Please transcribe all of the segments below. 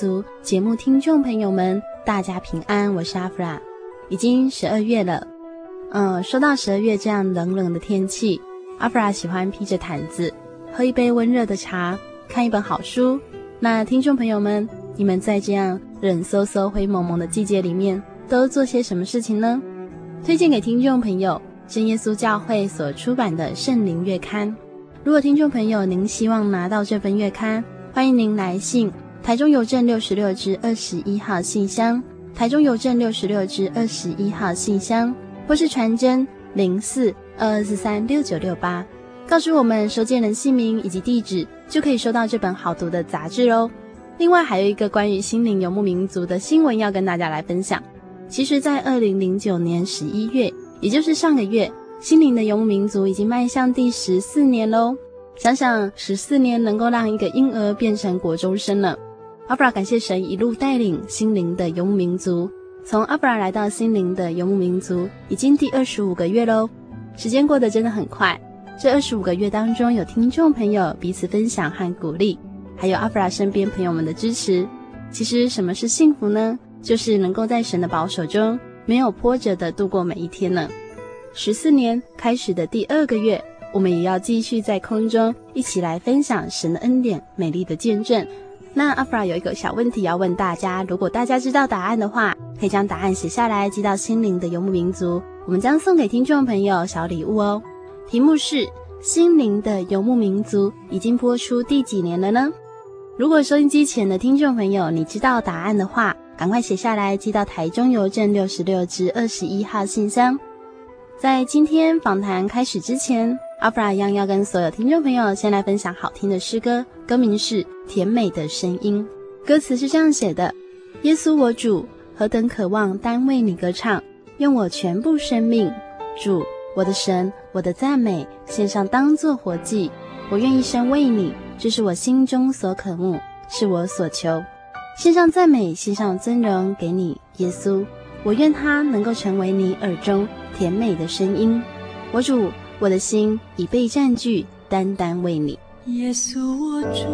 族节目听众朋友们，大家平安，我是阿弗拉。已经十二月了，嗯，说到十二月这样冷冷的天气，阿弗拉喜欢披着毯子，喝一杯温热的茶，看一本好书。那听众朋友们，你们在这样冷飕飕、灰蒙蒙的季节里面，都做些什么事情呢？推荐给听众朋友，真耶稣教会所出版的《圣灵月刊》。如果听众朋友您希望拿到这份月刊，欢迎您来信台中邮政六十六支二十一号信箱，台中邮政六十六支二十一号信箱，或是传真零四二二四三六九六八，告诉我们收件人姓名以及地址，就可以收到这本好读的杂志哦。另外还有一个关于心灵游牧民族的新闻要跟大家来分享。其实，在二零零九年十一月，也就是上个月。心灵的游牧民族已经迈向第十四年喽！想想十四年能够让一个婴儿变成国中生了。阿弗拉感谢神一路带领心灵的游牧民族，从阿弗拉来到心灵的游牧民族已经第二十五个月喽。时间过得真的很快，这二十五个月当中有听众朋友彼此分享和鼓励，还有阿弗拉身边朋友们的支持。其实什么是幸福呢？就是能够在神的保守中，没有波折的度过每一天呢。十四年开始的第二个月，我们也要继续在空中一起来分享神的恩典、美丽的见证。那阿弗拉有一个小问题要问大家，如果大家知道答案的话，可以将答案写下来寄到心灵的游牧民族，我们将送给听众朋友小礼物哦。题目是《心灵的游牧民族》已经播出第几年了呢？如果收音机前的听众朋友你知道答案的话，赶快写下来寄到台中邮政六十六至二十一号信箱。在今天访谈开始之前，阿弗拉一样要跟所有听众朋友先来分享好听的诗歌，歌名是《甜美的声音》。歌词是这样写的：耶稣我主，何等渴望单为你歌唱，用我全部生命，主我的神，我的赞美献上当作活祭。我愿一生为你，这是我心中所渴慕，是我所求。献上赞美，献上尊荣给你，耶稣。我愿他能够成为你耳中甜美的声音，我主，我的心已被占据，单单为你。耶稣我主，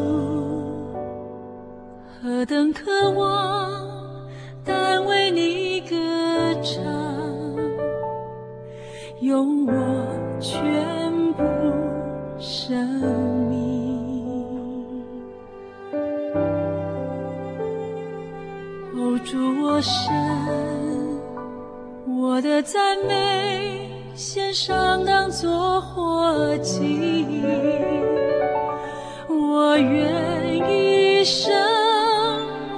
何等渴望，单为你歌唱，用我全部生命，哦，主我身。我的赞美献上当作活祭，我愿一生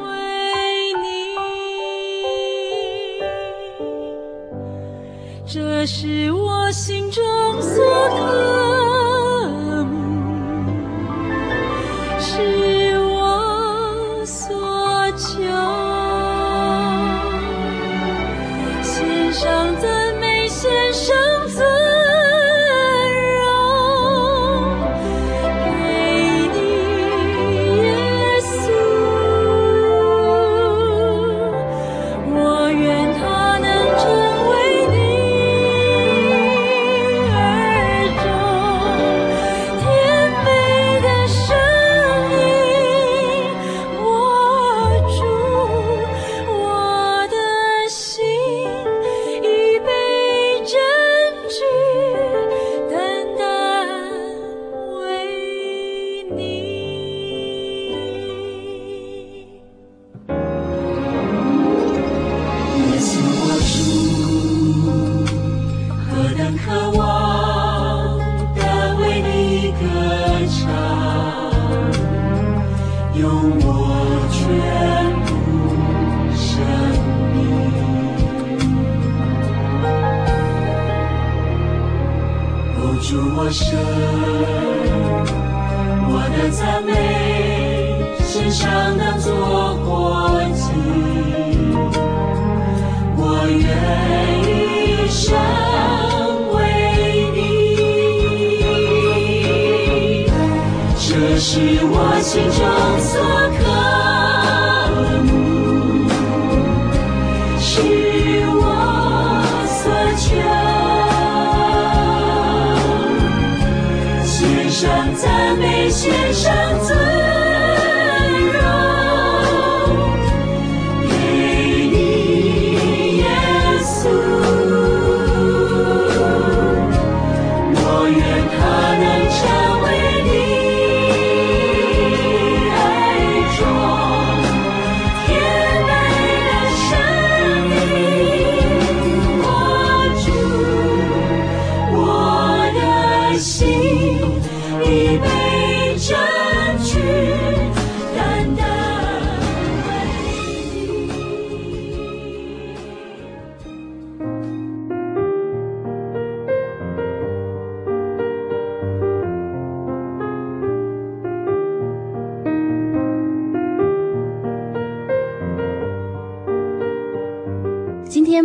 为你，这是我心中所渴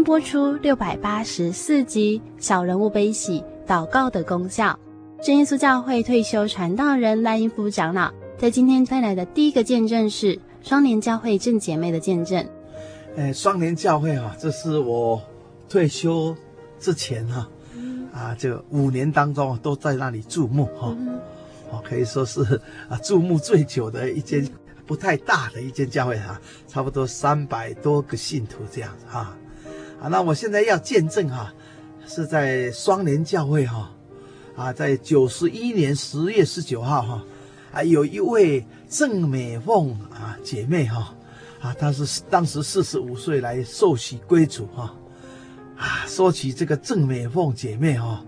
播出六百八十四集《小人物悲喜祷告的功效》，真耶稣教会退休传道人赖英夫长老在今天带来的第一个见证是双联教会正姐妹的见证。哎，双联教会啊，这是我退休之前哈啊，啊，这五年当中都在那里注目哈，哦，可以说是啊注目最久的一间不太大的一间教会哈，差不多三百多个信徒这样子哈。啊，那我现在要见证哈、啊，是在双联教会哈，啊，在九十一年十月十九号哈，啊，有一位郑美凤啊姐妹哈，啊，她是当时四十五岁来受洗归主哈，啊，说起这个郑美凤姐妹哈，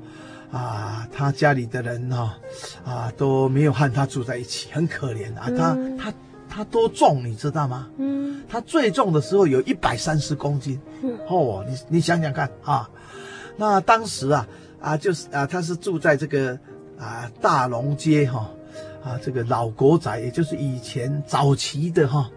啊，她家里的人哈，啊，都没有和她住在一起，很可怜啊，她她。他多重，你知道吗？嗯，他最重的时候有一百三十公斤。嗯，哦，你你想想看啊，那当时啊啊就是啊，他是住在这个啊大龙街哈啊，啊这个老国宅，也就是以前早期的哈、啊、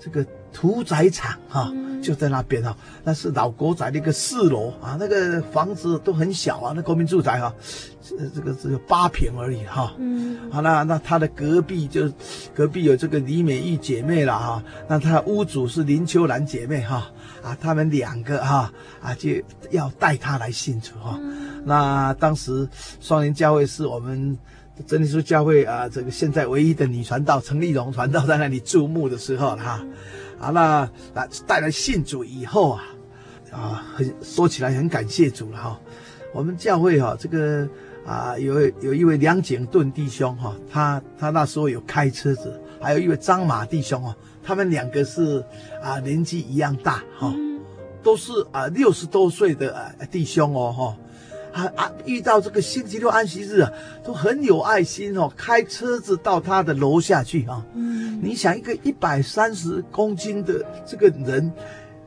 这个。屠宰场哈，就在那边哈，那是老国宅的一个四楼啊，那个房子都很小啊，那国民住宅哈，这这个只有八平而已哈。嗯，好，那那他的隔壁就隔壁有这个李美玉姐妹了哈，那他屋主是林秋兰姐妹哈，啊，他们两个哈啊就要带他来信主哈。那当时双林教会是我们真耶稣教会啊，这个现在唯一的女传道陈丽蓉传道在那里注目的时候哈。好了，那带来信主以后啊，啊，很说起来很感谢主了哈。我们教会哈，这个啊，有有一位梁景顿弟兄哈，他他那时候有开车子，还有一位张马弟兄啊，他们两个是啊年纪一样大哈，都是啊六十多岁的啊弟兄哦哈。啊啊！遇到这个星期六安息日啊，都很有爱心哦，开车子到他的楼下去啊。嗯，你想一个一百三十公斤的这个人，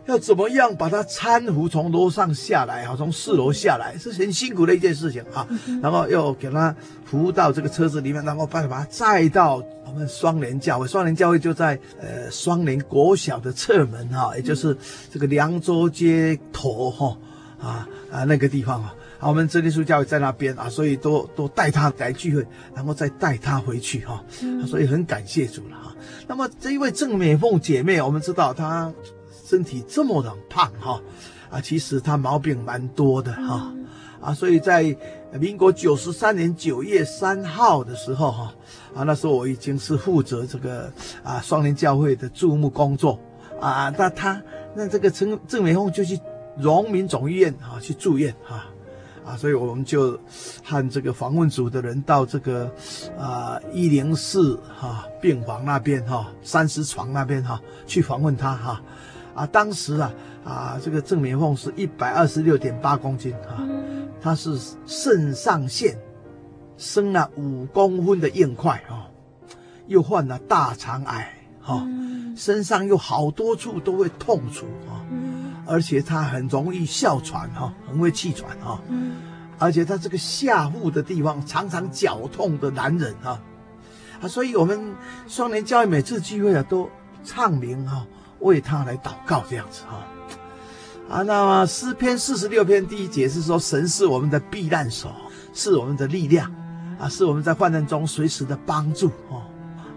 要怎么样把他搀扶从楼上下来啊？从四楼下来是很辛苦的一件事情啊。然后又给他扶到这个车子里面，然后把把他载到我们双联教会。双联教会就在呃双联国小的侧门哈，也就是这个凉州街头哈啊啊那个地方啊。啊，我们真耶稣教会在那边啊，所以都都带他来聚会，然后再带他回去哈。嗯、所以很感谢主了哈。那么这一位郑美凤姐妹，我们知道她身体这么的胖哈，啊，其实她毛病蛮多的哈。啊，所以在民国九十三年九月三号的时候哈，啊，那时候我已经是负责这个啊双林教会的注目工作啊。那她那这个郑郑美凤就去荣民总医院啊去住院哈。啊，所以我们就和这个访问组的人到这个啊一零四哈病房那边哈、啊、三十床那边哈、啊、去访问他哈。啊，啊，当时啊啊这个郑美凤是一百二十六点八公斤哈，她、啊、是肾上腺生了五公分的硬块啊，又患了大肠癌哈，啊、身上有好多处都会痛楚啊。而且他很容易哮喘哈，很会气喘哈，而且他这个下腹的地方常常绞痛的男人啊，啊，所以我们双年教会每次聚会啊，都唱名哈、啊，为他来祷告这样子哈、啊。啊，那么诗篇四十六篇第一节是说，神是我们的避难所，是我们的力量，啊，是我们在患难中随时的帮助哦。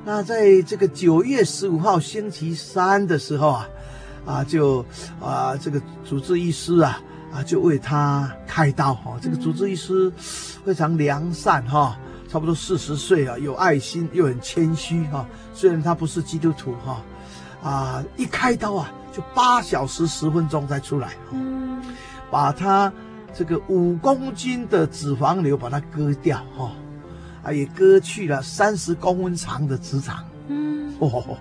那在这个九月十五号星期三的时候啊，啊，就啊这个主治医师啊。啊，就为他开刀哈、哦。这个主治医师非常良善哈、哦，差不多四十岁啊，有爱心又很谦虚哈。虽然他不是基督徒哈，啊，一开刀啊，就八小时十分钟才出来，嗯，把他这个五公斤的脂肪瘤把它割掉哈，啊，也割去了三十公分长的直肠，嗯，哦，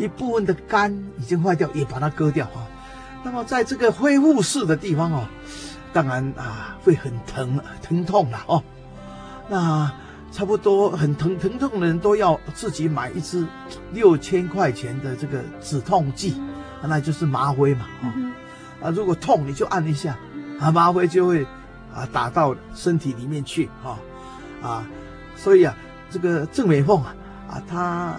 一部分的肝已经坏掉，也把它割掉哈。那么在这个恢复室的地方哦，当然啊会很疼疼痛了哦。那差不多很疼疼痛的人都要自己买一支六千块钱的这个止痛剂，那就是麻灰嘛哦。啊，如果痛你就按一下，啊麻灰就会啊打到身体里面去哈啊。所以啊，这个郑美凤啊啊，她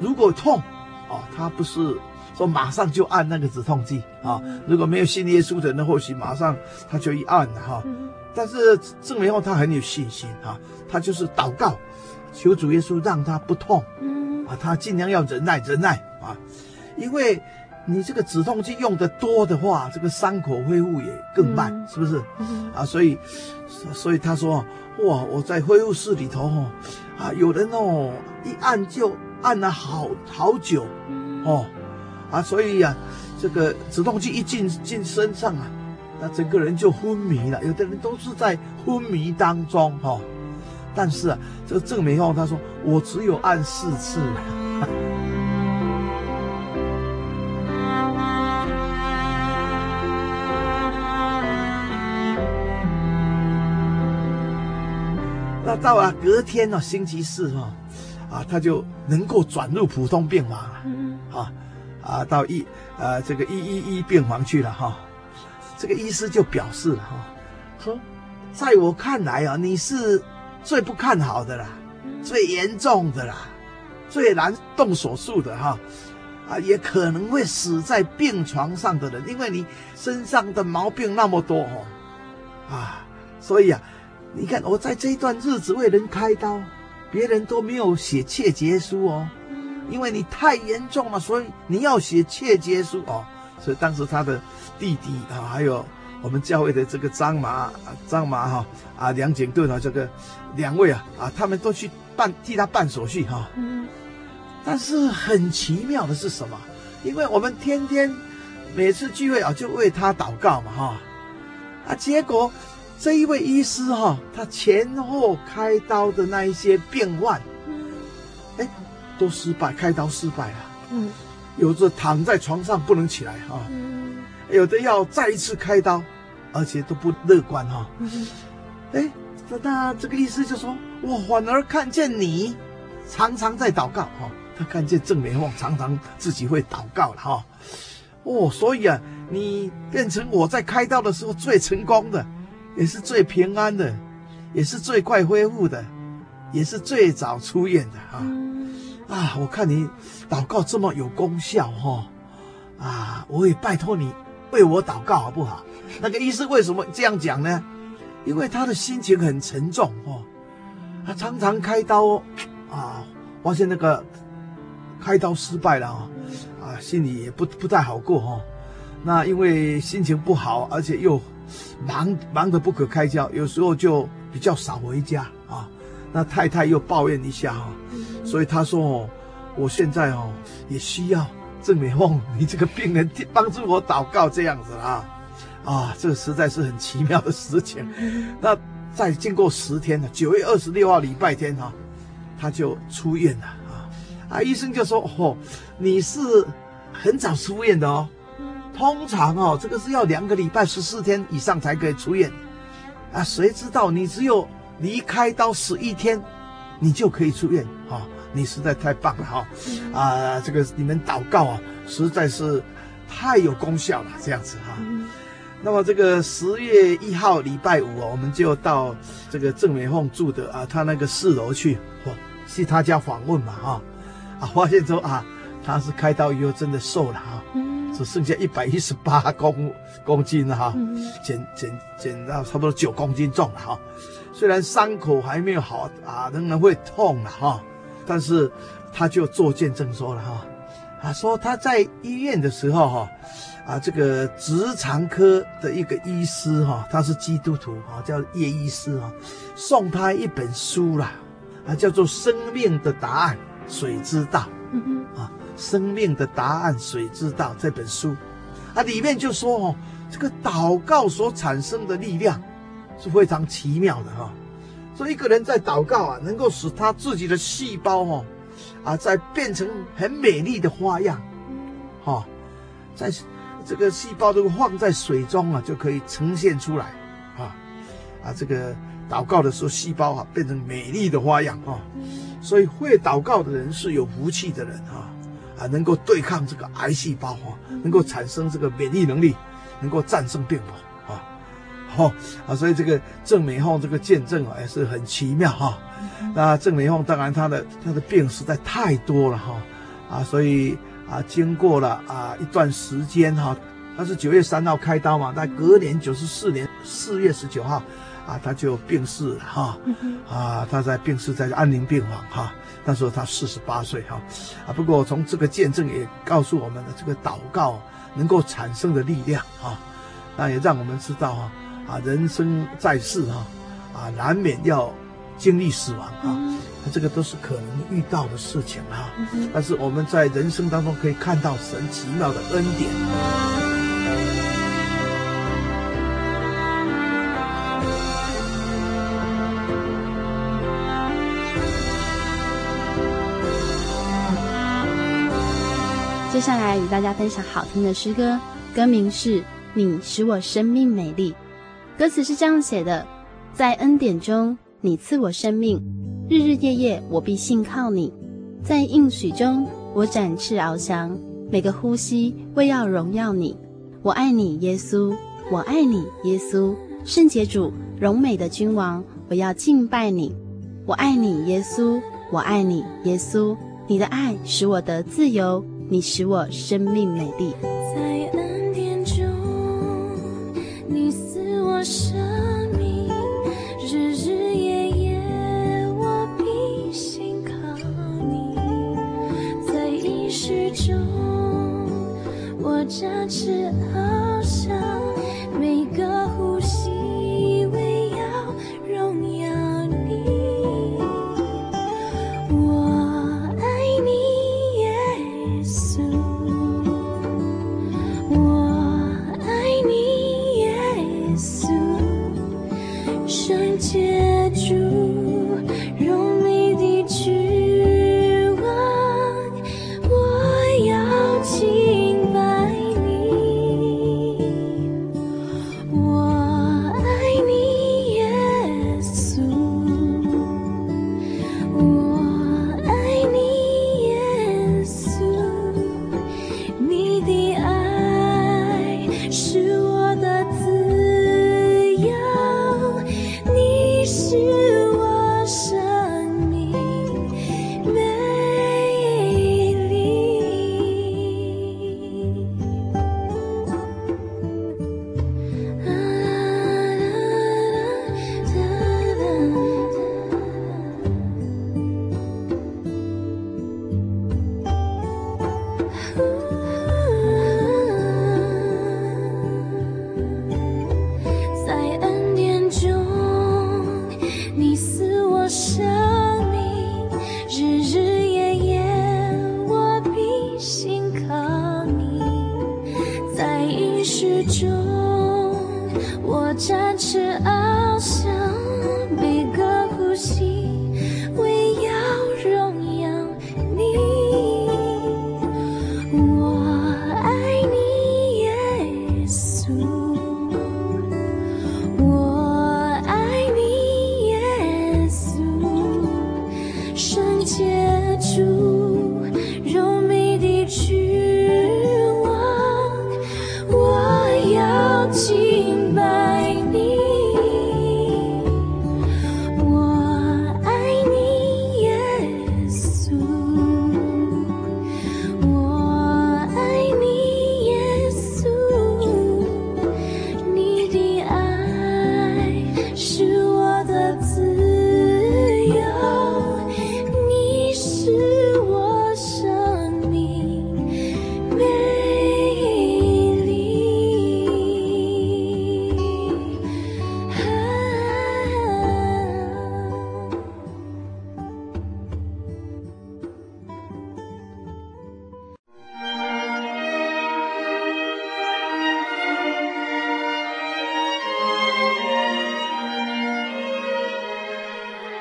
如果痛哦，他不是。说马上就按那个止痛剂啊！如果没有信耶稣的人，或许马上他就一按了哈。但是证明后他很有信心哈，他就是祷告，求主耶稣让他不痛，啊，他尽量要忍耐忍耐啊，因为你这个止痛剂用的多的话，这个伤口恢复也更慢，是不是？啊，所以所以他说哇，我在恢复室里头哦，啊，有人哦一按就按了好好久哦。啊，所以呀、啊，这个止痛剂一进进身上啊，那整个人就昏迷了。有的人都是在昏迷当中哈、哦，但是啊，这个郑美凤他说，我只有按四次。那到了隔天呢、啊，星期四哈、啊，啊，他就能够转入普通病房。了，啊。啊，到一呃这个一一一病房去了哈，这个医师就表示了哈，说，在我看来啊，你是最不看好的啦，最严重的啦，最难动手术的哈，啊，也可能会死在病床上的人，因为你身上的毛病那么多哦，啊，所以啊，你看我在这一段日子为人开刀，别人都没有写切结书哦。因为你太严重了，所以你要写切结书哦。所以当时他的弟弟啊，还有我们教会的这个张麻啊、张麻哈啊、梁景顿啊，这个两位啊啊，他们都去办替他办手续哈。嗯。但是很奇妙的是什么？因为我们天天每次聚会啊，就为他祷告嘛哈。啊，结果这一位医师哈，他前后开刀的那一些病患，哎。都失败，开刀失败了。嗯，有的躺在床上不能起来哈，嗯，有的要再一次开刀，而且都不乐观哈。嗯，哎，那那这个意思就说，我反而看见你常常在祷告哈，他看见郑美凤常常自己会祷告了哈。哦，所以啊，你变成我在开刀的时候最成功的，也是最平安的，也是最快恢复的，也是最早出院的啊。啊，我看你祷告这么有功效哈，啊，我也拜托你为我祷告好不好？那个医师为什么这样讲呢？因为他的心情很沉重哦，他常常开刀啊，发现那个开刀失败了啊，啊，心里也不不太好过哈。那因为心情不好，而且又忙忙得不可开交，有时候就比较少回家啊。那太太又抱怨一下哈。所以他说哦，我现在哦也需要郑美凤，你这个病人帮助我祷告这样子啊，啊，这个实在是很奇妙的事情。那再经过十天呢，九月二十六号礼拜天哈，他就出院了啊。啊，医生就说哦，你是很早出院的哦，通常哦这个是要两个礼拜十四天以上才可以出院，啊，谁知道你只有离开刀十一天，你就可以出院。啊。你实在太棒了哈，啊，这个你们祷告啊，实在是太有功效了，这样子哈。那么这个十月一号礼拜五啊，我们就到这个郑美凤住的啊，她那个四楼去，哦，去她家访问嘛，哈，啊，发现说啊，她是开刀以后真的瘦了哈，只剩下一百一十八公公斤了哈，减减减到差不多九公斤重了哈，虽然伤口还没有好啊，仍然会痛了哈，但是他就做见证说了哈，啊，说他在医院的时候哈。啊，这个直肠科的一个医师哈，他是基督徒哈，叫叶医师哈，送他一本书啦，啊，叫做《生命的答案》，水知道？嗯啊，《生命的答案》，谁知道？这本书，啊，里面就说哦，这个祷告所产生的力量是非常奇妙的哈。所以一个人在祷告啊，能够使他自己的细胞哈，啊，在变成很美丽的花样，哈，在。这个细胞都放在水中啊，就可以呈现出来，啊，啊，这个祷告的时候，细胞啊变成美丽的花样啊，所以会祷告的人是有福气的人啊，啊，能够对抗这个癌细胞啊，能够产生这个免疫能力，能够战胜病魔啊，好啊，所以这个郑美凤这个见证啊也是很奇妙哈。那郑美凤当然她的她的病实在太多了哈，啊，所以。啊，经过了啊一段时间哈，她是九月三号开刀嘛，但隔年九十四年四月十九号，啊她就病逝了哈，啊她在病逝在安宁病房哈，那时候他四十八岁哈，啊不过从这个见证也告诉我们的这个祷告能够产生的力量啊，那也让我们知道哈，啊人生在世哈，啊难免要经历死亡啊。这个都是可能遇到的事情啊，但是我们在人生当中可以看到神奇妙的恩典。接下来与大家分享好听的诗歌，歌名是《你使我生命美丽》，歌词是这样写的：在恩典中，你赐我生命。日日夜夜，我必信靠你；在应许中，我展翅翱翔。每个呼吸，为要荣耀你。我爱你，耶稣；我爱你，耶稣。圣洁主，荣美的君王，我要敬拜你。我爱你，耶稣；我爱你，耶稣。你的爱使我得自由，你使我生命美丽。在恩典中，你赐我生命，日日夜夜我必心靠你。在一世中，我展翅翱翔。记。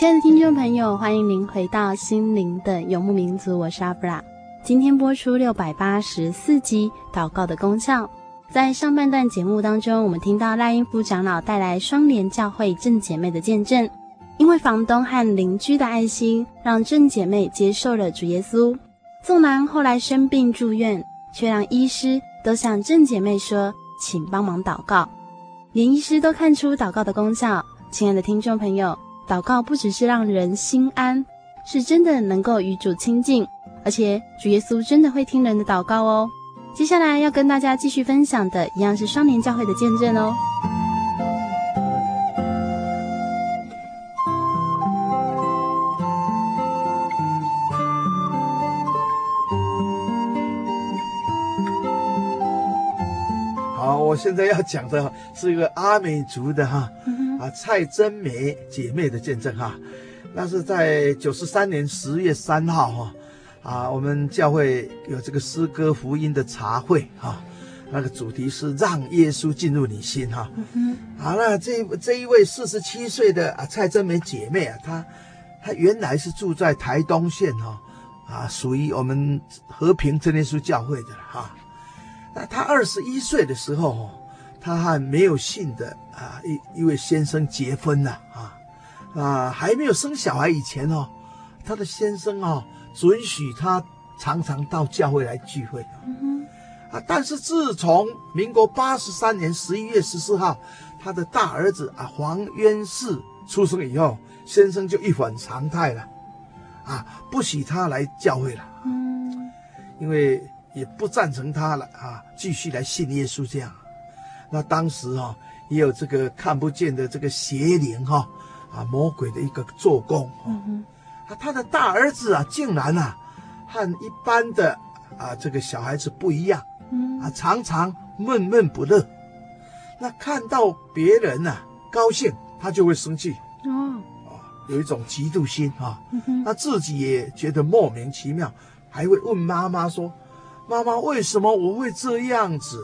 亲爱的听众朋友欢迎您回到心灵的游牧民族，我是阿布拉。今天播出六百八十四集《祷告的功效》。在上半段节目当中，我们听到赖英夫长老带来双联教会正姐妹的见证。因为房东和邻居的爱心，让正姐妹接受了主耶稣。纵然后来生病住院，却让医师都向正姐妹说：“请帮忙祷告。”连医师都看出祷告的功效。亲爱的听众朋友。祷告不只是让人心安，是真的能够与主亲近，而且主耶稣真的会听人的祷告哦。接下来要跟大家继续分享的，一样是双年教会的见证哦。好，我现在要讲的是一个阿美族的哈。啊，蔡真美姐妹的见证哈，那是在九十三年十月三号哈，啊，我们教会有这个诗歌福音的茶会哈，那个主题是让耶稣进入你心哈。好了，这这一位四十七岁的啊蔡真美姐妹啊，她她原来是住在台东县哈，啊，属于我们和平真耶稣教会的哈。那她二十一岁的时候。他和没有信的啊一一位先生结婚了啊啊还没有生小孩以前哦，他的先生哦准许他常常到教会来聚会，啊，但是自从民国八十三年十一月十四号，他的大儿子啊黄渊士出生以后，先生就一反常态了，啊，不许他来教会了，嗯，因为也不赞成他了啊，继续来信耶稣这样。那当时哈、啊、也有这个看不见的这个邪灵哈啊魔鬼的一个做工，嗯啊他的大儿子啊竟然啊和一般的啊这个小孩子不一样，嗯。啊常常闷闷不乐。那看到别人呢、啊、高兴，他就会生气。哦，有一种嫉妒心啊。那自己也觉得莫名其妙，还会问妈妈说：“妈妈，为什么我会这样子？”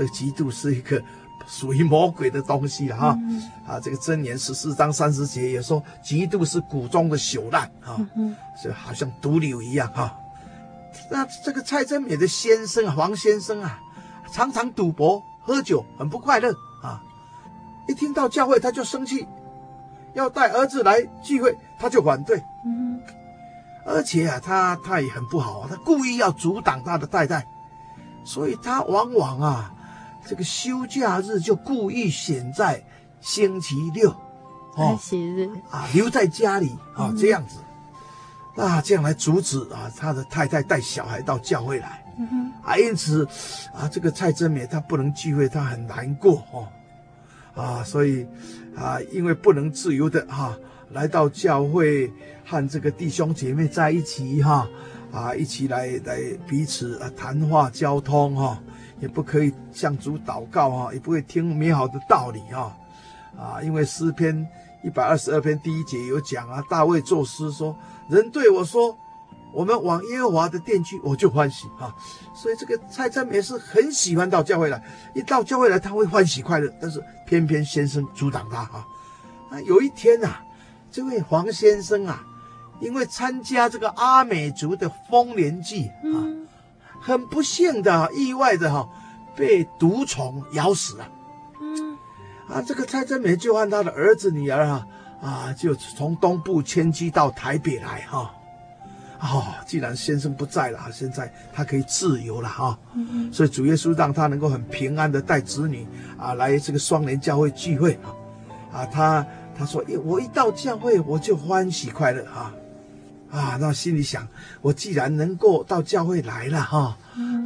啊，这个嫉妒是一个属于魔鬼的东西哈。啊，这个箴言十四章三十节也说：“嫉妒是谷中的朽烂啊，就好像毒瘤一样哈。”那这个蔡真美的先生啊，黄先生啊，常常赌博。喝酒很不快乐啊！一听到教会他就生气，要带儿子来聚会他就反对。嗯，而且啊，他他也很不好，他故意要阻挡他的太太，所以他往往啊，这个休假日就故意选在星期六，星期日。啊，留在家里啊，这样子，啊，这样来阻止啊他的太太带小孩到教会来。嗯、啊，因此啊，这个蔡真美她不能聚会，她很难过哦，啊，所以啊，因为不能自由的哈、啊、来到教会和这个弟兄姐妹在一起哈啊，啊，一起来来彼此啊谈话交通哈、啊，也不可以向主祷告、啊，也不会听美好的道理啊，啊，因为诗篇一百二十二篇第一节有讲啊，大卫作诗说，人对我说。我们往耶和华的殿去，我就欢喜啊！所以这个蔡真美是很喜欢到教会来，一到教会来他会欢喜快乐。但是偏偏先生阻挡他啊！那有一天呐、啊，这位黄先生啊，因为参加这个阿美族的丰年祭啊，很不幸的、意外的哈，被毒虫咬死了。嗯，啊，这个蔡真美就和他的儿子女儿啊啊，就从东部迁居到台北来哈。哦，既然先生不在了，现在他可以自由了哈、哦。嗯，所以主耶稣让他能够很平安的带子女啊来这个双联教会聚会啊。他他说，我一到教会我就欢喜快乐哈。啊，那心里想，我既然能够到教会来了哈、哦，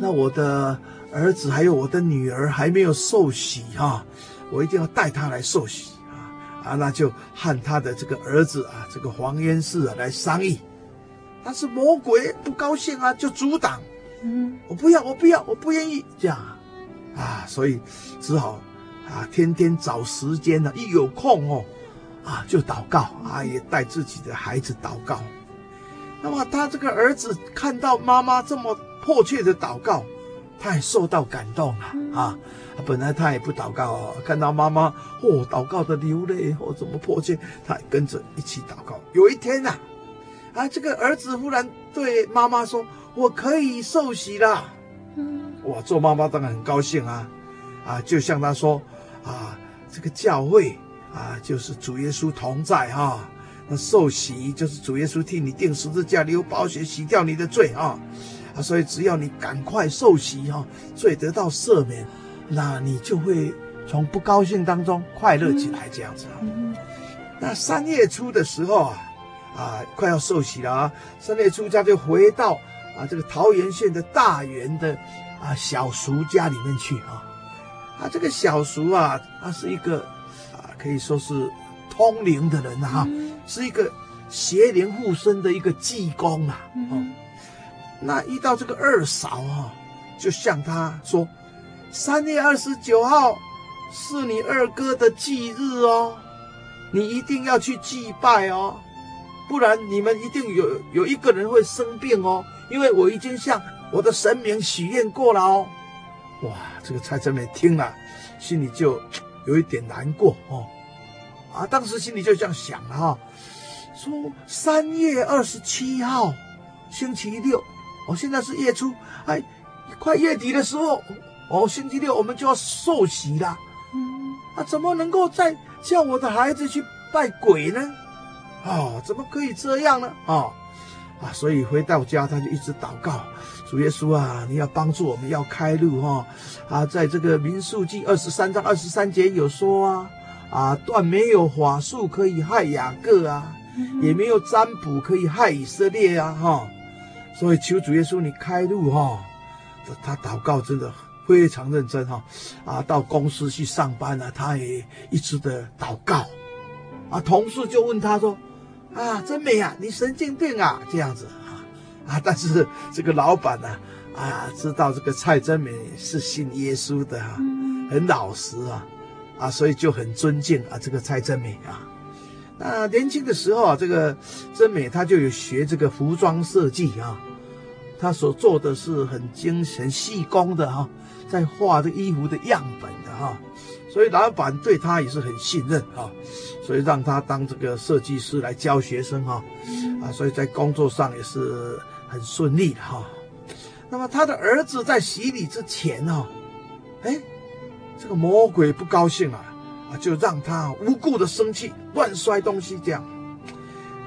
那我的儿子还有我的女儿还没有受洗哈、哦，我一定要带他来受洗啊啊，那就和他的这个儿子啊，这个黄烟士啊来商议。但是魔鬼不高兴啊，就阻挡。嗯，我不要，我不要，我不愿意这样啊，啊，所以只好啊，天天找时间呢、啊，一有空哦，啊，就祷告啊，也带自己的孩子祷告。那么他这个儿子看到妈妈这么迫切的祷告，他也受到感动了啊。本来他也不祷告哦，看到妈妈哦祷告的流泪哦，怎么迫切，他也跟着一起祷告。有一天呐、啊。啊，这个儿子忽然对妈妈说：“我可以受洗了。”嗯，哇，做妈妈当然很高兴啊，啊，就向他说：“啊，这个教会啊，就是主耶稣同在哈、受洗就是主耶稣替你定十字架，流宝血洗掉你的罪啊，啊，所以只要你赶快受洗哈、啊，罪得到赦免，那你就会从不高兴当中快乐起来，这样子啊。嗯、那三月初的时候啊。”啊，快要受洗了啊！三月初，他就回到啊这个桃园县的大园的啊小叔家里面去啊。啊，这个小叔啊，他是一个啊可以说是通灵的人哈、啊，嗯、是一个邪灵附身的一个济公啊。哦、嗯，那遇到这个二嫂啊，就向他说：三月二十九号是你二哥的忌日哦，你一定要去祭拜哦。不然你们一定有有一个人会生病哦，因为我已经向我的神明许愿过了哦。哇，这个蔡真美听了，心里就有一点难过哦。啊，当时心里就这样想了哈、哦，说三月二十七号星期六，哦，现在是月初，哎，快月底的时候，哦，星期六我们就要受洗了。嗯，啊，怎么能够再叫我的孩子去拜鬼呢？哦，怎么可以这样呢？啊、哦，啊，所以回到家他就一直祷告，主耶稣啊，你要帮助我们，要开路哈啊！在这个民数记二十三章二十三节有说啊啊，断没有法术可以害雅各啊，也没有占卜可以害以色列啊哈！所以求主耶稣你开路哈。他祷告真的非常认真哈啊，到公司去上班了，他也一直的祷告啊。同事就问他说啊，真美啊，你神经病啊这样子。啊！但是这个老板呢、啊，啊，知道这个蔡真美是信耶稣的啊，很老实啊，啊，所以就很尊敬啊这个蔡真美啊。那年轻的时候啊，这个真美她就有学这个服装设计啊，她所做的是很精很细工的哈、在画这衣服的样本的哈、所以老板对她也是很信任啊，所以让她当这个设计师来教学生哈、啊，所以在工作上也是。很顺利的哈，那么他的儿子在洗礼之前呢，哎，这个魔鬼不高兴啊，啊，就让他无故的生气，乱摔东西这样。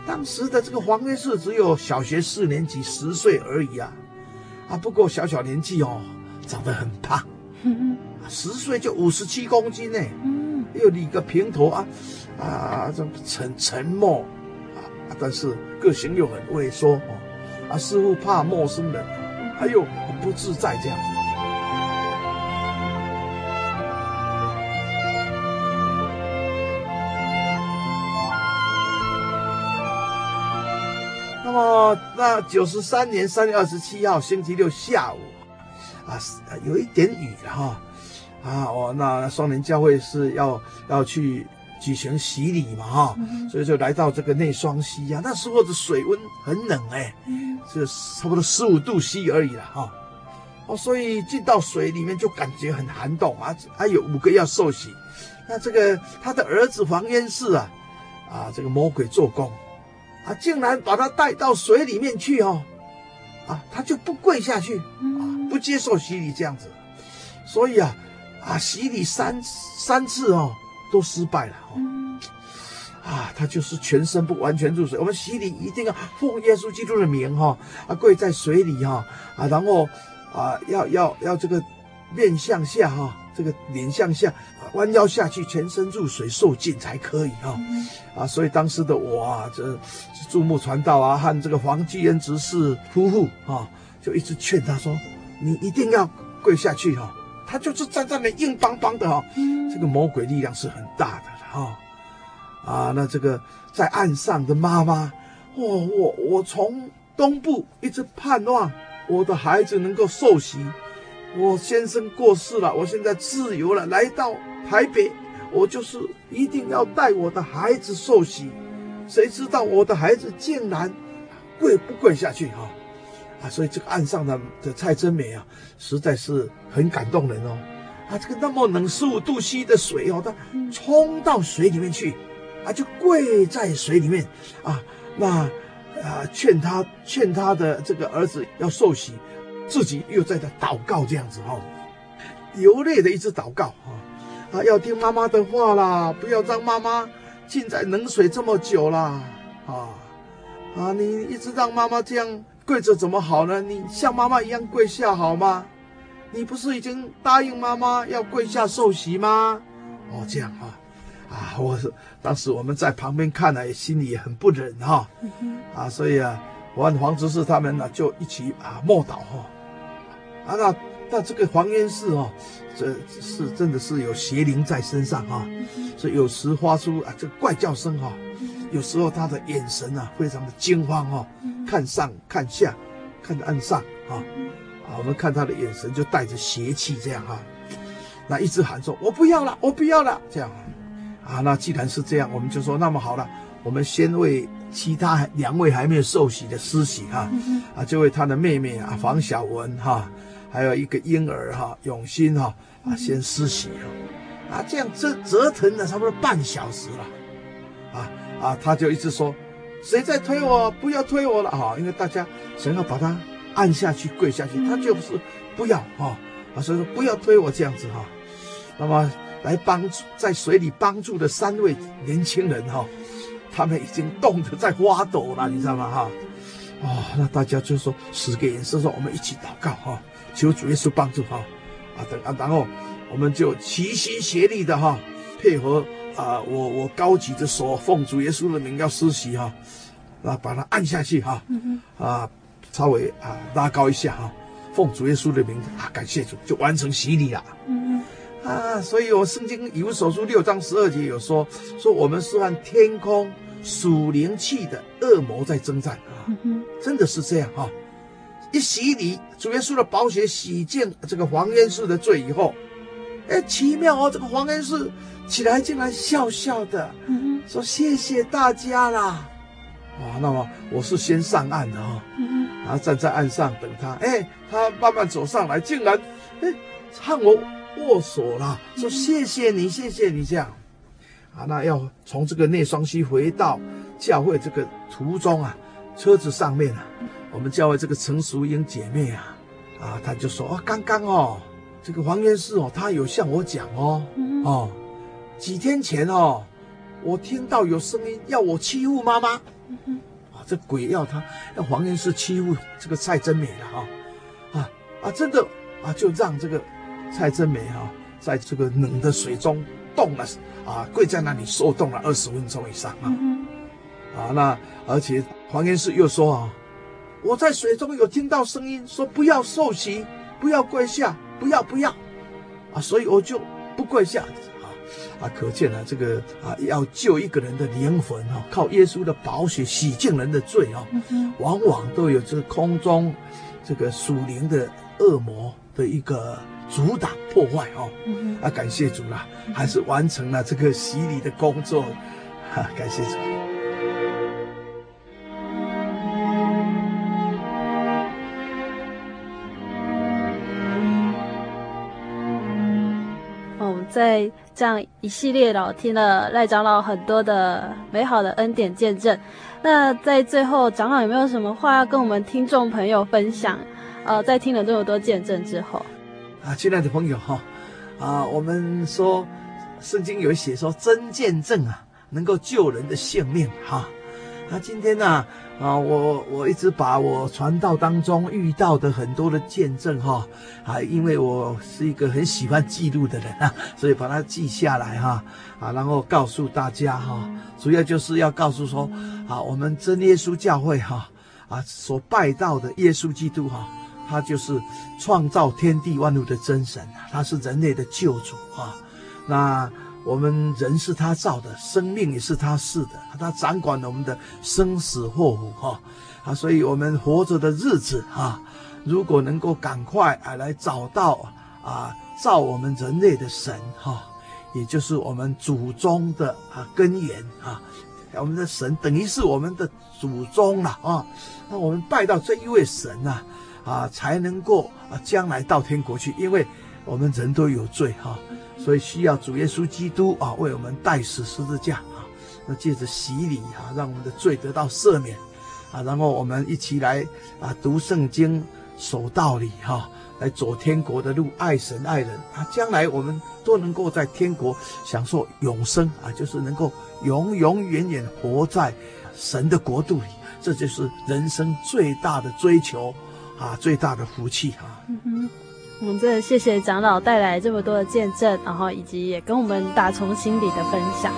当时的这个黄约士只有小学四年级，十岁而已啊，啊，不过小小年纪哦，长得很胖，十岁就五十七公斤呢，又理个平头啊，啊，这沉沉默。啊，但是个性又很畏缩。啊，似乎怕陌生人，还有很不自在这样。子。那么，那九十三年三月二十七号星期六下午，啊，有一点雨哈，啊，哦，那双连教会是要要去。举行洗礼嘛，哈、嗯，所以就来到这个内双溪呀。那时候的水温很冷哎，是、嗯、差不多十五度 C 而已了哈。哦，所以进到水里面就感觉很寒冻啊。还有五个要受洗，那这个他的儿子黄渊氏啊，啊，这个魔鬼做工，啊，竟然把他带到水里面去哦，啊，他就不跪下去啊，不接受洗礼这样子。所以啊，啊，洗礼三三次哦。都失败了哦，啊，他就是全身不完全入水。我们洗礼一定要奉耶稣基督的名哈，啊，跪在水里哈，啊，然后啊，要要要这个面向下哈，这个脸向下，弯腰下去，全身入水受浸才可以哈，啊，所以当时的我啊，这注目传道啊，和这个黄继恩执事夫妇啊，就一直劝他说，你一定要跪下去哈。他就是站在那硬邦邦的哈、哦，这个魔鬼力量是很大的哈、啊，那这个在岸上的妈妈，我我我从东部一直盼望我的孩子能够受洗，我先生过世了，我现在自由了，来到台北，我就是一定要带我的孩子受洗，谁知道我的孩子竟然跪不跪下去哈、啊，所以这个岸上的的蔡真美啊，实在是很感动人哦。啊，这个那么冷十五度 C 的水哦，他冲到水里面去，啊，就跪在水里面啊，那啊劝他劝他的这个儿子要受洗，自己又在这祷告这样子、哦，流泪的一直祷告啊，啊，要听妈妈的话啦，不要让妈妈浸在冷水这么久啦，啊啊，你一直让妈妈这样。跪着怎么好呢？你像妈妈一样跪下好吗？你不是已经答应妈妈要跪下受洗吗？哦，这样啊，啊，我是当时我们在旁边看了，心里也很不忍哈，啊，所以啊，我和黄执事他们呢就一起啊默祷哈，啊，那那这个黄渊士哦，这是真的是有邪灵在身上哈，所以有时发出啊这个怪叫声哈。有时候他的眼神啊，非常的惊慌哈、哦，看上看下，看岸上啊，啊，我们看他的眼神就带着邪气这样哈、啊，那一直喊说：“我不要了，我不要了。”这样啊，那既然是这样，我们就说那么好了，我们先为其他两位还没有受洗的施洗哈，啊，就为他的妹妹啊黄小文哈、啊，还有一个婴儿哈、永新哈啊，先施洗啊，啊这样折折腾了差不多半小时了，啊。啊，他就一直说，谁在推我？不要推我了哈！因为大家想要把他按下去、跪下去，他就是不要哈啊，所以说不要推我这样子哈。那么来帮助在水里帮助的三位年轻人哈，他们已经冻得在发抖了，你知道吗哈？哦，那大家就说十个眼色，说我们一起祷告哈，求主耶稣帮助哈，啊等啊，然后我们就齐心协力的哈，配合啊，我我高举着手，奉主耶稣的名要施洗哈，啊把它按下去哈，啊稍微啊拉高一下哈，奉主耶稣的名啊感谢主，就完成洗礼了。嗯啊，所以我圣经以弗所书六章十二节有说，说我们是按天空属灵气的恶魔在征战啊，真的是这样哈。一洗礼，主耶稣的宝血洗净这个黄渊氏的罪以后，哎，奇妙哦，这个黄渊氏起来竟然笑笑的，说谢谢大家啦。啊，那么我是先上岸的哈，然后站在岸上等他，哎，他慢慢走上来，竟然哎喊我。握手了，说谢谢你，谢谢你这样，啊，那要从这个内双溪回到教会这个途中啊，车子上面啊，我们教会这个陈淑英姐妹啊，啊，她就说啊，刚刚哦，这个黄元士哦，他有向我讲哦，哦，几天前哦，我听到有声音要我欺负妈妈，啊，这鬼要他要黄元氏欺负这个蔡真美了哈，啊啊，真的啊，就让这个。蔡真美哈，在这个冷的水中冻了啊，跪在那里受冻了二十分钟以上啊，啊，那而且黄元士又说啊，我在水中有听到声音说不要受洗，不要跪下，不要不要，啊，所以我就不跪下啊啊，可见了这个啊，要救一个人的灵魂哈，靠耶稣的宝血洗净人的罪啊，往往都有这空中这个属灵的恶魔的一个。阻挡破坏哦，啊，感谢主啦，还是完成了这个洗礼的工作，哈、啊，感谢主。在这样一系列老听了赖长老很多的美好的恩典见证，那在最后，长老有没有什么话要跟我们听众朋友分享？呃，在听了这么多见证之后。啊，亲爱的朋友哈，啊，我们说圣经有写说真见证啊，能够救人的性命哈。啊，今天呢，啊我我一直把我传道当中遇到的很多的见证哈，啊，因为我是一个很喜欢记录的人啊，所以把它记下来哈，啊，然后告诉大家哈，主要就是要告诉说，啊，我们真耶稣教会哈，啊，所拜到的耶稣基督哈。他就是创造天地万物的真神，他是人类的救主啊。那我们人是他造的，生命也是他赐的，他掌管了我们的生死祸福哈啊。所以，我们活着的日子啊，如果能够赶快啊来找到啊造我们人类的神哈，也就是我们祖宗的啊根源啊，我们的神等于是我们的祖宗了啊。那我们拜到这一位神啊。啊，才能够啊，将来到天国去，因为我们人都有罪哈、所以需要主耶稣基督啊，为我们代死十字架啊，那借着洗礼啊，让我们的罪得到赦免啊，然后我们一起来啊，读圣经、守道理哈、来走天国的路，爱神爱人啊，将来我们都能够在天国享受永生啊，就是能够永永远远活在神的国度里，这就是人生最大的追求。啊，最大的福气、啊！嗯，我们真的谢谢长老带来这么多的见证，然后以及也跟我们打从心底的分享。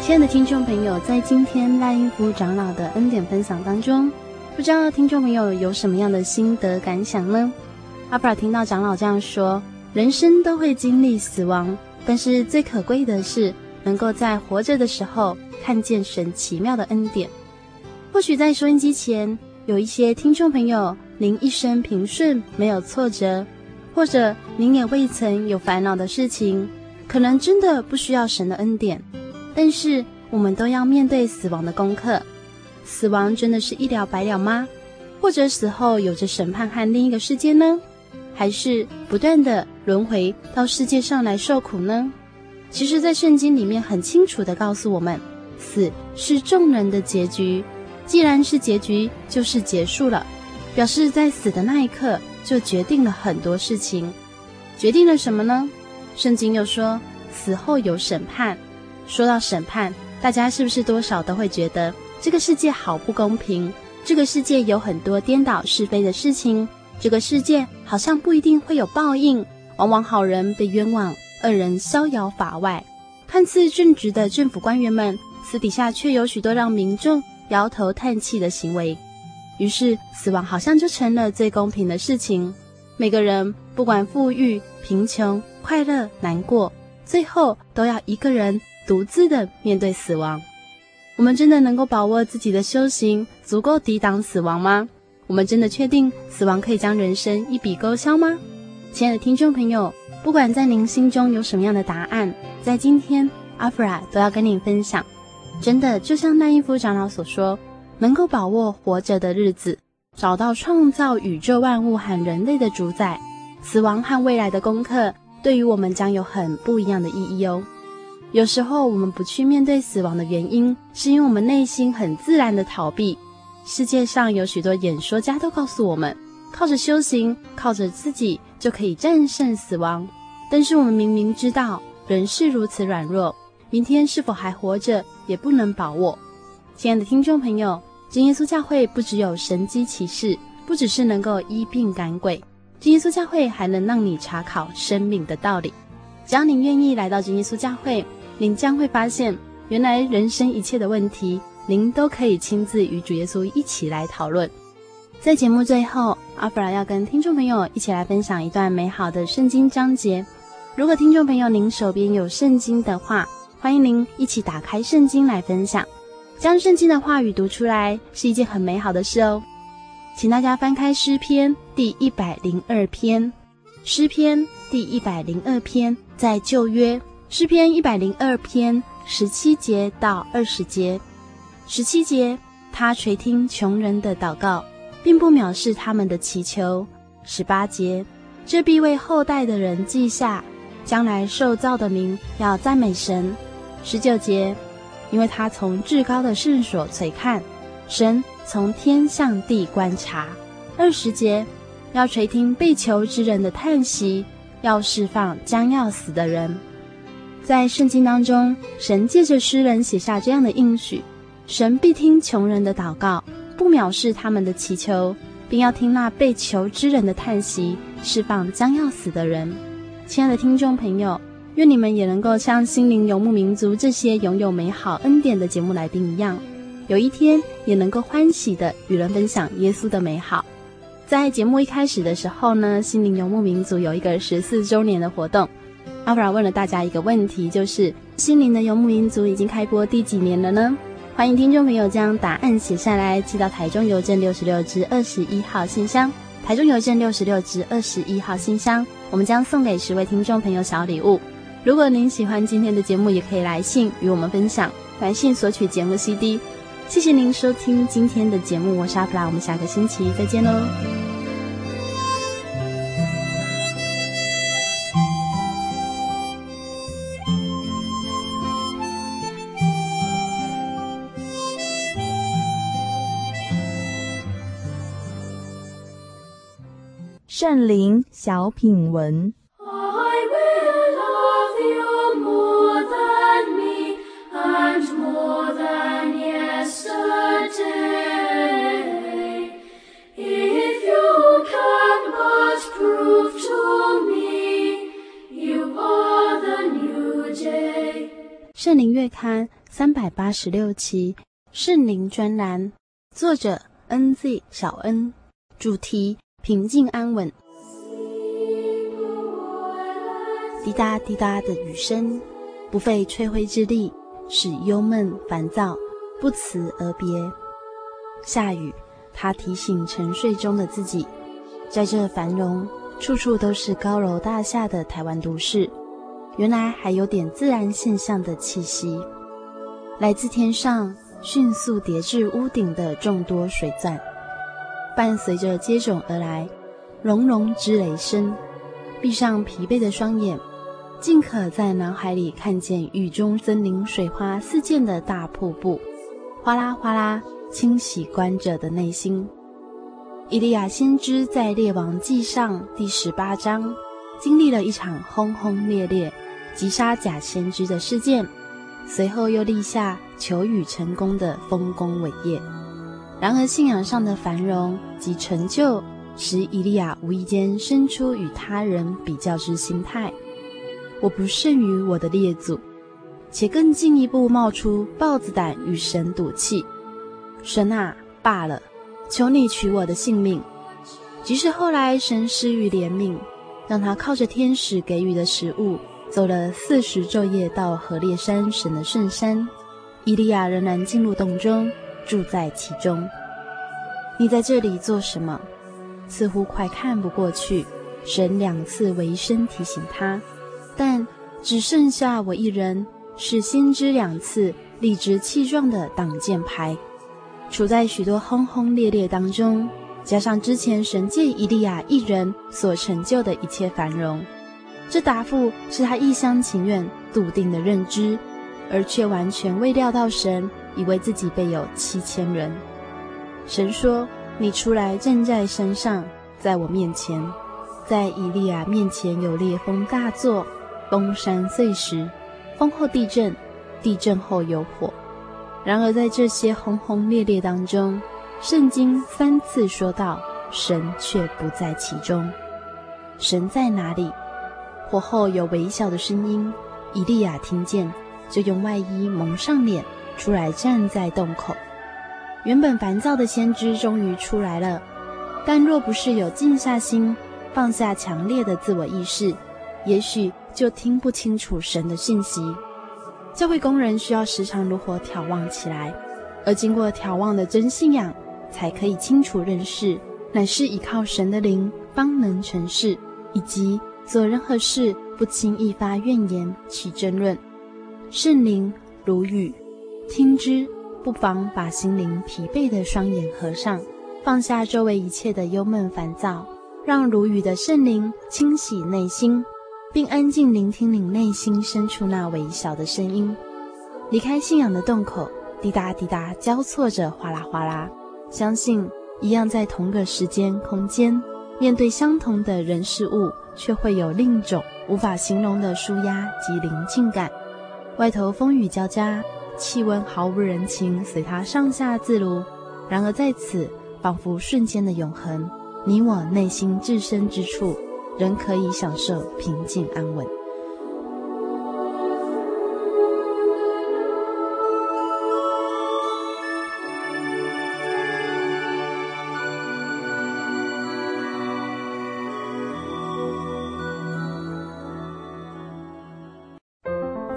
亲爱的听众朋友，在今天赖英夫长老的恩典分享当中，不知道听众朋友有什么样的心得感想呢？阿弗拉听到长老这样说，人生都会经历死亡，但是最可贵的是能够在活着的时候看见神奇妙的恩典。或许在收音机前有一些听众朋友，您一生平顺，没有挫折，或者您也未曾有烦恼的事情，可能真的不需要神的恩典。但是我们都要面对死亡的功课，死亡真的是一了百了吗？或者死后有着审判和另一个世界呢？还是不断的轮回到世界上来受苦呢？其实，在圣经里面很清楚的告诉我们，死是众人的结局。既然是结局，就是结束了。表示在死的那一刻就决定了很多事情。决定了什么呢？圣经又说死后有审判。说到审判，大家是不是多少都会觉得这个世界好不公平？这个世界有很多颠倒是非的事情。这个世界好像不一定会有报应，往往好人被冤枉，恶人逍遥法外。看似正直的政府官员们，私底下却有许多让民众摇头叹气的行为。于是，死亡好像就成了最公平的事情。每个人不管富裕、贫穷、快乐、难过，最后都要一个人独自的面对死亡。我们真的能够把握自己的修行，足够抵挡死亡吗？我们真的确定死亡可以将人生一笔勾销吗？亲爱的听众朋友，不管在您心中有什么样的答案，在今天阿弗拉都要跟您分享。真的，就像赖因夫长老所说，能够把握活着的日子，找到创造宇宙万物和人类的主宰，死亡和未来的功课，对于我们将有很不一样的意义哦。有时候我们不去面对死亡的原因，是因为我们内心很自然的逃避。世界上有许多演说家都告诉我们，靠着修行，靠着自己就可以战胜死亡。但是我们明明知道人是如此软弱，明天是否还活着也不能把握。亲爱的听众朋友，真耶稣教会不只有神迹奇事，不只是能够医病赶鬼，真耶稣教会还能让你查考生命的道理。只要您愿意来到真耶稣教会，您将会发现，原来人生一切的问题。您都可以亲自与主耶稣一起来讨论。在节目最后，阿弗拉要跟听众朋友一起来分享一段美好的圣经章节。如果听众朋友您手边有圣经的话，欢迎您一起打开圣经来分享。将圣经的话语读出来是一件很美好的事哦。请大家翻开诗篇第一百零二篇，诗篇第一百零二篇在旧约，诗篇一百零二篇十七节到二十节。十七节，他垂听穷人的祷告，并不藐视他们的祈求。十八节，这必为后代的人记下，将来受造的名要赞美神。十九节，因为他从至高的圣所垂看，神从天向地观察。二十节，要垂听被囚之人的叹息，要释放将要死的人。在圣经当中，神借着诗人写下这样的应许。神必听穷人的祷告，不藐视他们的祈求，并要听那被求之人的叹息，释放将要死的人。亲爱的听众朋友，愿你们也能够像心灵游牧民族这些拥有美好恩典的节目来宾一样，有一天也能够欢喜地与人分享耶稣的美好。在节目一开始的时候呢，心灵游牧民族有一个十四周年的活动。阿弗拉问了大家一个问题，就是心灵的游牧民族已经开播第几年了呢？欢迎听众朋友将答案写下来，寄到台中邮政六十六支二十一号信箱。台中邮政六十六支二十一号信箱，我们将送给十位听众朋友小礼物。如果您喜欢今天的节目，也可以来信与我们分享，来信索取节目 CD。谢谢您收听今天的节目，我是阿普拉，我们下个星期再见喽。圣灵小品文。圣灵月刊三百八十六期，圣灵专栏，作者 N.Z. 小恩，主题。平静安稳，滴答滴答的雨声，不费吹灰之力，使忧闷烦躁不辞而别。下雨，他提醒沉睡中的自己，在这繁荣、处处都是高楼大厦的台湾都市，原来还有点自然现象的气息，来自天上迅速叠至屋顶的众多水钻。伴随着接踵而来，隆隆之雷声。闭上疲惫的双眼，尽可在脑海里看见雨中森林水花四溅的大瀑布，哗啦哗啦清洗观者的内心。伊利亚先知在《列王记上》第十八章经历了一场轰轰烈烈、击杀假先知的事件，随后又立下求雨成功的丰功伟业。然而，信仰上的繁荣及成就，使以利亚无意间生出与他人比较之心态。我不胜于我的列祖，且更进一步冒出豹子胆与神赌气。神啊，罢了。求你取我的性命。即使后来神施予怜悯，让他靠着天使给予的食物，走了四十昼夜到何烈山神的圣山，以利亚仍然进入洞中，住在其中。你在这里做什么？似乎快看不过去。神两次为声提醒他，但只剩下我一人，是先知两次理直气壮的挡箭牌。处在许多轰轰烈烈当中，加上之前神借伊利亚一人所成就的一切繁荣，这答复是他一厢情愿、笃定的认知，而却完全未料到神以为自己备有七千人。神说：“你出来站在山上，在我面前。”在以利亚面前有烈风大作，崩山碎石，风后地震，地震后有火。然而，在这些轰轰烈烈当中，圣经三次说到神却不在其中。神在哪里？火后有微小的声音，以利亚听见，就用外衣蒙上脸，出来站在洞口。原本烦躁的先知终于出来了，但若不是有静下心，放下强烈的自我意识，也许就听不清楚神的讯息。教会工人需要时常如何眺望起来，而经过眺望的真信仰，才可以清楚认识，乃是依靠神的灵方能成事，以及做任何事不轻易发怨言起争论。圣灵如雨，听之不妨把心灵疲惫的双眼合上，放下周围一切的忧闷烦躁，让如雨的圣灵清洗内心。并安静聆听你内心深处那微小的声音，离开信仰的洞口，滴答滴答交错着，哗啦哗啦。相信一样在同个时间空间，面对相同的人事物，却会有另一种无法形容的舒压及宁静感。外头风雨交加，气温毫无人情，随它上下自如。然而在此，仿佛瞬间的永恒，你我内心至深之处。仍可以享受平静安稳。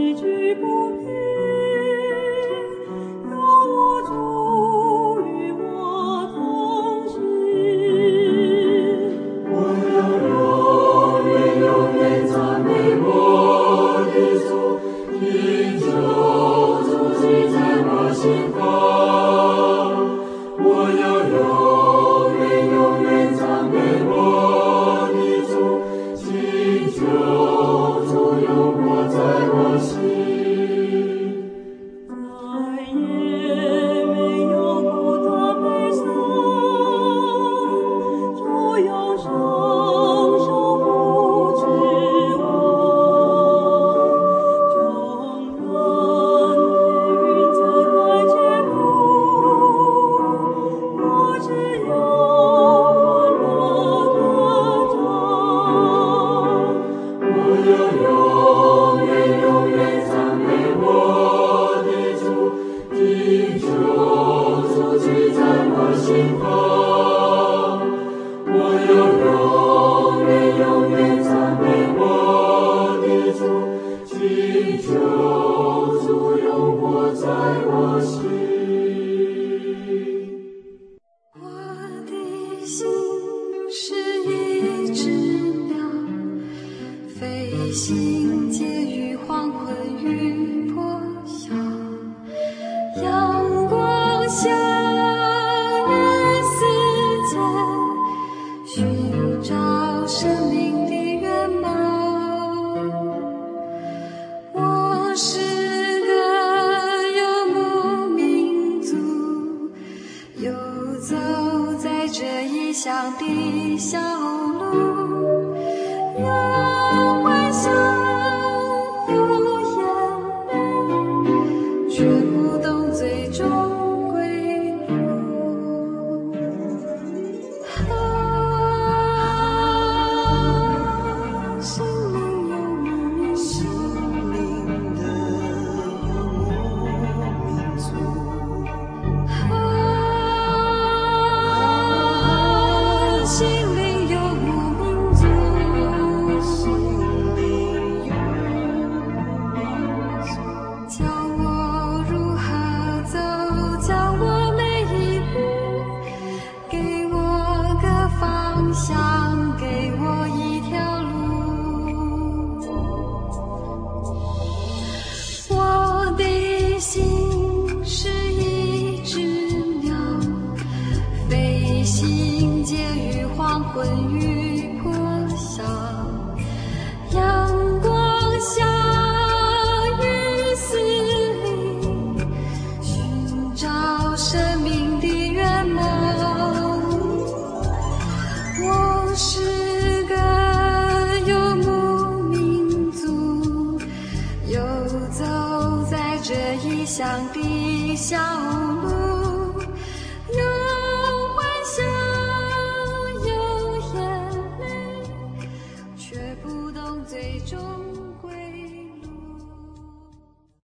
一句不偏我是个游牧民族，游走在这异乡的小路。